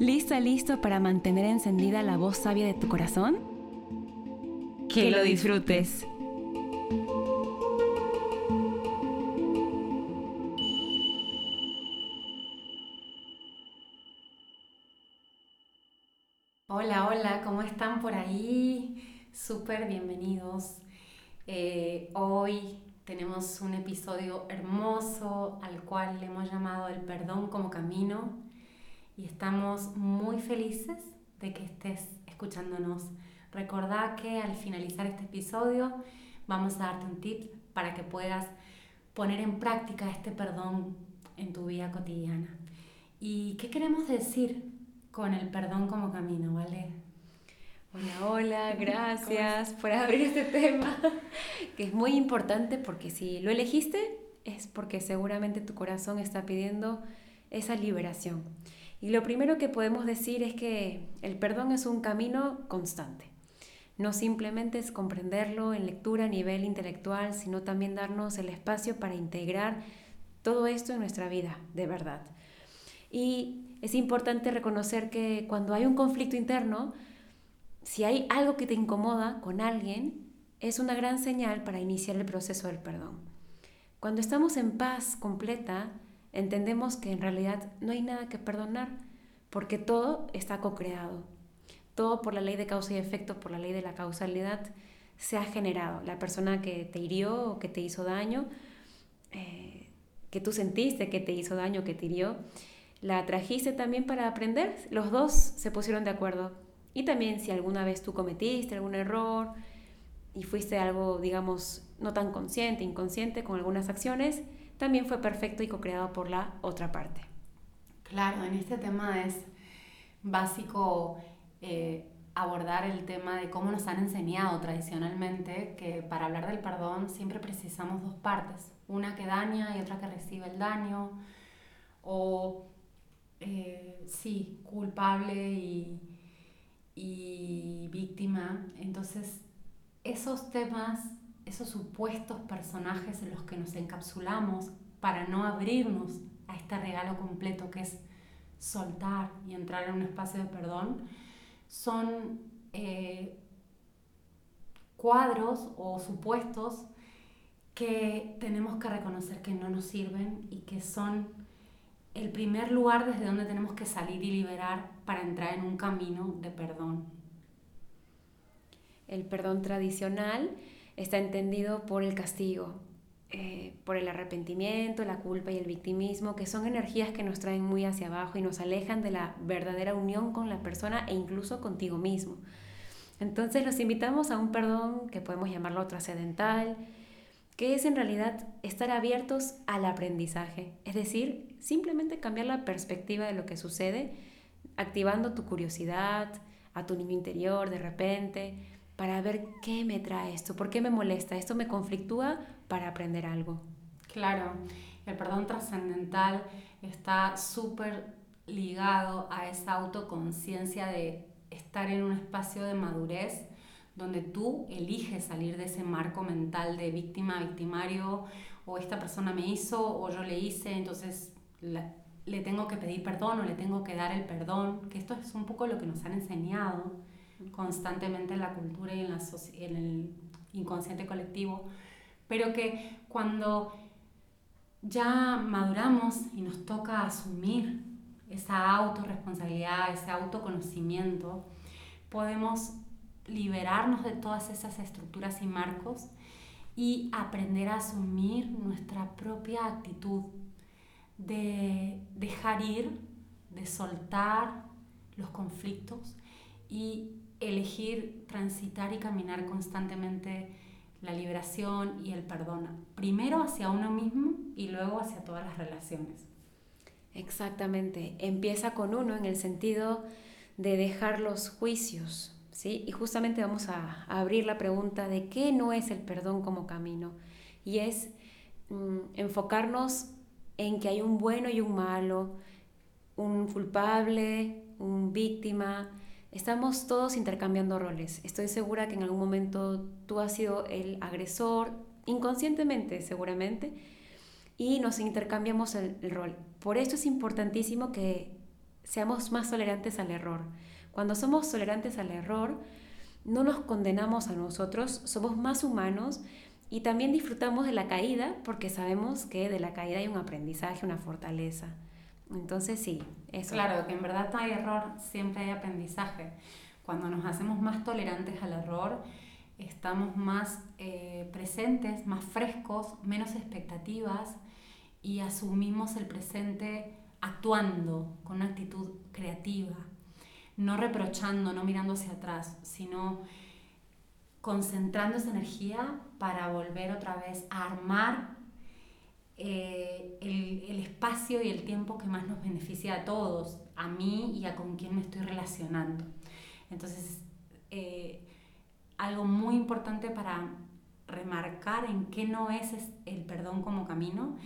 ¿Lista, listo para mantener encendida la voz sabia de tu corazón? Que, lo disfrutes. Hola, hola, ¿cómo están por ahí? Súper bienvenidos. Eh, hoy tenemos un episodio hermoso al cual le hemos llamado El perdón como camino y estamos muy felices de que estés escuchándonos. Recordá que al finalizar este episodio vamos a darte un tip para que puedas poner en práctica este perdón en tu vida cotidiana. ¿Y qué queremos decir con el perdón como camino, vale? Hola, hola, gracias por abrir este tema, que es muy importante porque si lo elegiste es porque seguramente tu corazón está pidiendo esa liberación. Y lo primero que podemos decir es que el perdón es un camino constante. No simplemente es comprenderlo en lectura a nivel intelectual, sino también darnos el espacio para integrar todo esto en nuestra vida, de verdad. Y es importante reconocer que cuando hay un conflicto interno, si hay algo que te incomoda con alguien, es una gran señal para iniciar el proceso del perdón. Cuando estamos en paz completa, entendemos que en realidad no hay nada que perdonar, porque todo está co-creado. Todo por la ley de causa y efecto, por la ley de la causalidad, se ha generado. La persona que te hirió o que te hizo daño, eh, que tú sentiste que te hizo daño, que te hirió, la trajiste también para aprender. Los dos se pusieron de acuerdo. Y también si alguna vez tú cometiste algún error y fuiste algo, digamos, no tan consciente, inconsciente con algunas acciones, también fue perfecto y co-creado por la otra parte. Claro, en este tema es básico eh, abordar el tema de cómo nos han enseñado tradicionalmente que para hablar del perdón siempre precisamos dos partes, una que daña y otra que recibe el daño, o eh, sí, culpable y, y víctima. Entonces, esos temas esos supuestos personajes en los que nos encapsulamos para no abrirnos a este regalo completo que es soltar y entrar en un espacio de perdón, son eh, cuadros o supuestos que tenemos que reconocer que no nos sirven y que son el primer lugar desde donde tenemos que salir y liberar para entrar en un camino de perdón. El perdón tradicional está entendido por el castigo, eh, por el arrepentimiento, la culpa y el victimismo, que son energías que nos traen muy hacia abajo y nos alejan de la verdadera unión con la persona e incluso contigo mismo. Entonces los invitamos a un perdón que podemos llamarlo trascendental, que es en realidad estar abiertos al aprendizaje, es decir, simplemente cambiar la perspectiva de lo que sucede, activando tu curiosidad, a tu niño interior de repente, para ver qué me trae esto, por qué me molesta, esto me conflictúa para aprender algo. Claro, el perdón trascendental está súper ligado a esa autoconciencia de estar en un espacio de madurez donde tú eliges salir de ese marco mental de víctima, victimario, o esta persona me hizo o yo le hice, entonces le tengo que pedir perdón o le tengo que dar el perdón, que esto es un poco lo que nos han enseñado constantemente en la cultura y en, la en el inconsciente colectivo, pero que cuando ya maduramos y nos toca asumir esa autorresponsabilidad, ese autoconocimiento, podemos liberarnos de todas esas estructuras y marcos y aprender a asumir nuestra propia actitud de dejar ir, de soltar los conflictos y elegir transitar y caminar constantemente la liberación y el perdón, primero hacia uno mismo y luego hacia todas las relaciones. Exactamente, empieza con uno en el sentido de dejar los juicios, ¿sí? Y justamente vamos a, abrir la pregunta de qué no es el perdón como camino. Y es mm, enfocarnos en que hay un bueno y un malo, un culpable, un víctima. Estamos todos intercambiando roles. Estoy segura que en algún momento tú has sido el agresor, inconscientemente seguramente, y nos intercambiamos el, rol. Por esto es importantísimo que seamos más tolerantes al error. Cuando somos tolerantes al error, no nos condenamos a nosotros, somos más humanos y también disfrutamos de la caída porque sabemos que de la caída hay un aprendizaje, una fortaleza. Entonces sí, eso. Claro, que en verdad hay error, siempre hay aprendizaje. Cuando nos hacemos más tolerantes al error, estamos más eh, presentes, más frescos, menos expectativas y asumimos el presente actuando con una actitud creativa, no reprochando, no mirando hacia atrás, sino concentrando esa energía para volver otra vez a armar eh, el, espacio y el tiempo que más nos beneficia a todos, a mí y a con me estoy relacionando. Entonces, eh, algo muy importante para remarcar en qué no es el perdón como camino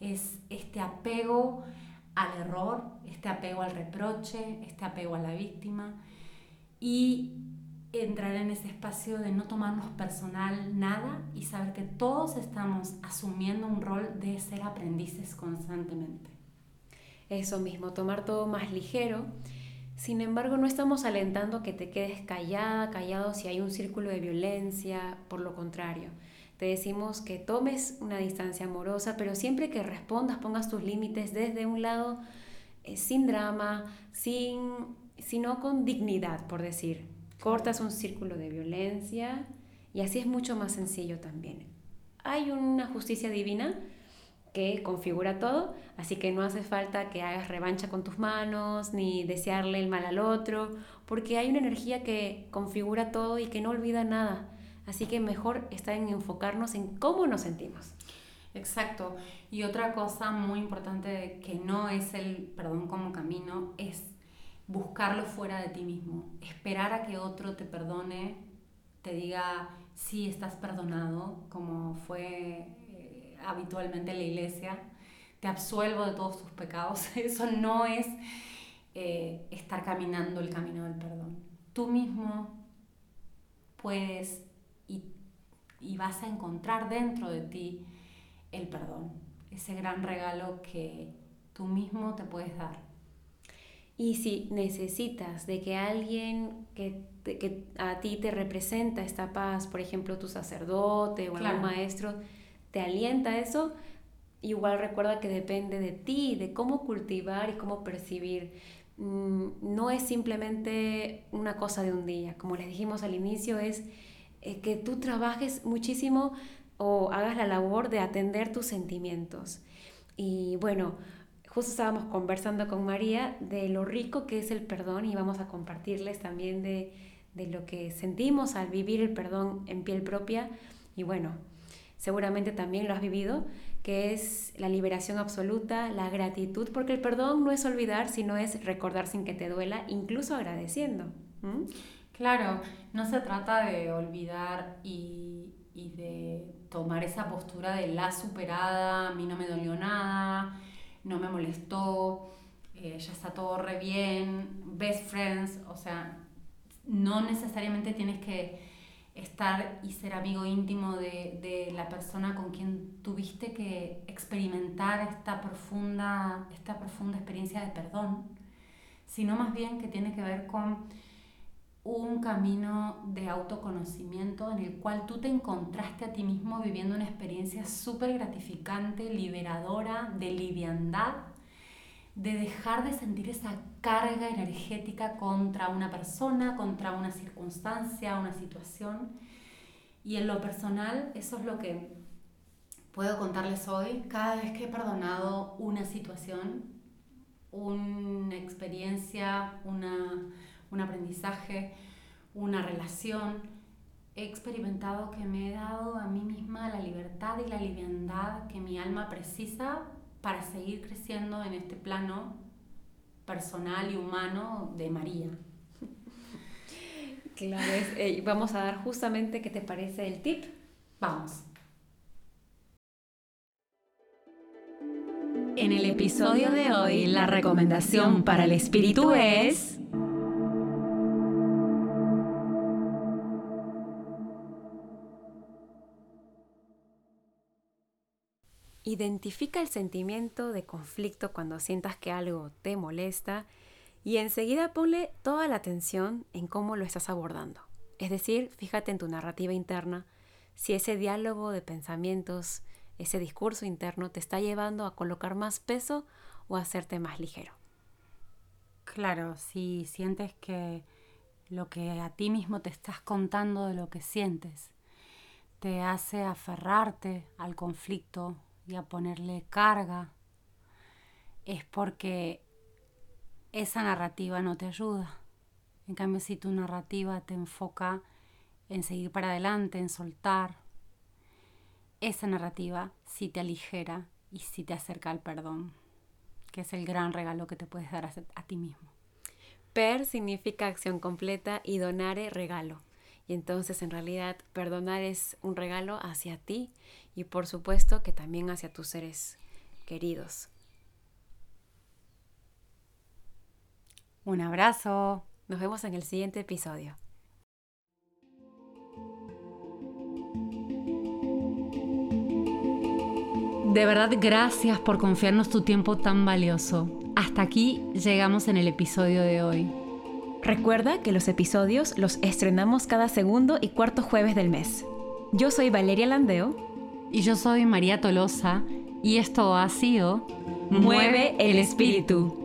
es este apego al error, este apego al reproche, este apego a la víctima y entrar en ese espacio de no tomarnos personal nada y saber que todos estamos asumiendo un rol de ser aprendices constantemente. Eso mismo, tomar todo más ligero. Sin embargo, no estamos alentando que te quedes callada, callado si hay un círculo de violencia, por lo contrario. Te decimos que tomes una distancia amorosa, pero siempre que respondas, pongas tus límites desde un lado eh, sin drama, sin, sino con dignidad, por decir. Cortas un círculo de violencia y así es mucho más sencillo también. Hay una justicia divina que configura todo, así que no hace falta que hagas revancha con tus manos ni desearle el mal al otro, porque hay una energía que configura todo y que no olvida nada. Así que mejor está en enfocarnos en cómo nos sentimos. Exacto. Y otra cosa muy importante que no es el perdón como camino es buscarlo fuera de ti mismo. Esperar a que otro te perdone, te diga, sí, estás perdonado, como fue eh, habitualmente en la iglesia, te absuelvo de todos tus pecados. Eso no es eh, estar caminando el camino del perdón. Tú mismo puedes y, vas a encontrar dentro de ti el perdón, ese gran regalo que tú mismo te puedes dar. Y si necesitas de que alguien que, que a ti te representa esta paz, por ejemplo tu sacerdote o algún maestro, te alienta eso, igual recuerda que depende de ti, de cómo cultivar y cómo percibir. Mm, no es simplemente una cosa de un día, como les dijimos al inicio, es eh, que tú trabajes muchísimo o hagas la labor de atender tus sentimientos. Y bueno, justo estábamos conversando con María de lo rico que es el perdón y vamos a compartirles también de, de lo que sentimos al vivir el perdón en piel propia. Y bueno, seguramente también lo has vivido, que es la liberación absoluta, la gratitud, porque el perdón no es olvidar, sino es recordar sin que te duela, incluso agradeciendo. Claro, no se trata de olvidar y, de tomar esa postura de la superada, a mí no me dolió nada, no me molestó, eh, ya está todo re bien, best friends, o sea, no necesariamente tienes que estar y ser amigo íntimo de, de, la persona con quien tuviste que experimentar esta profunda, esta profunda experiencia de perdón, sino más bien que tiene que ver con un camino de autoconocimiento en el cual tú te encontraste a ti mismo viviendo una experiencia súper gratificante, liberadora, de liviandad, de dejar de sentir esa carga energética contra una persona, contra una circunstancia, una situación. Y en lo personal, eso es lo que puedo contarles hoy. Cada vez que he perdonado una situación, una experiencia, una un aprendizaje, una relación, he experimentado que me he dado a mí misma la libertad y la liviandad que mi alma precisa para seguir creciendo en este plano personal y humano de María. Claro, es, vamos a dar justamente qué te parece el tip. Vamos. En el episodio de hoy, la recomendación para el espíritu es... Identifica el sentimiento de conflicto cuando sientas que algo te molesta y enseguida ponle toda la atención en cómo lo estás abordando. Es decir, fíjate en tu narrativa interna, si ese diálogo de pensamientos, ese discurso interno te está llevando a colocar más peso o a hacerte más ligero. Claro, si sientes que lo que a ti mismo te estás contando de lo que sientes te hace aferrarte al conflicto y a ponerle carga, es porque esa narrativa no te ayuda. En cambio, si tu narrativa te enfoca en seguir para adelante, en soltar, esa narrativa sí te aligera y sí te acerca al perdón, que es el gran regalo que te puedes dar a, ti mismo. Per significa acción completa y donare regalo. Y entonces en realidad perdonar es un regalo hacia ti y por supuesto que también hacia tus seres queridos. Un abrazo. Nos vemos en el siguiente episodio. De verdad, gracias por confiarnos tu tiempo tan valioso. Hasta aquí llegamos en el episodio de hoy. Recuerda que los episodios los estrenamos cada segundo y cuarto jueves del mes. Yo soy Valeria Landeo. Y yo soy María Tolosa. Y esto ha sido Mueve el espíritu.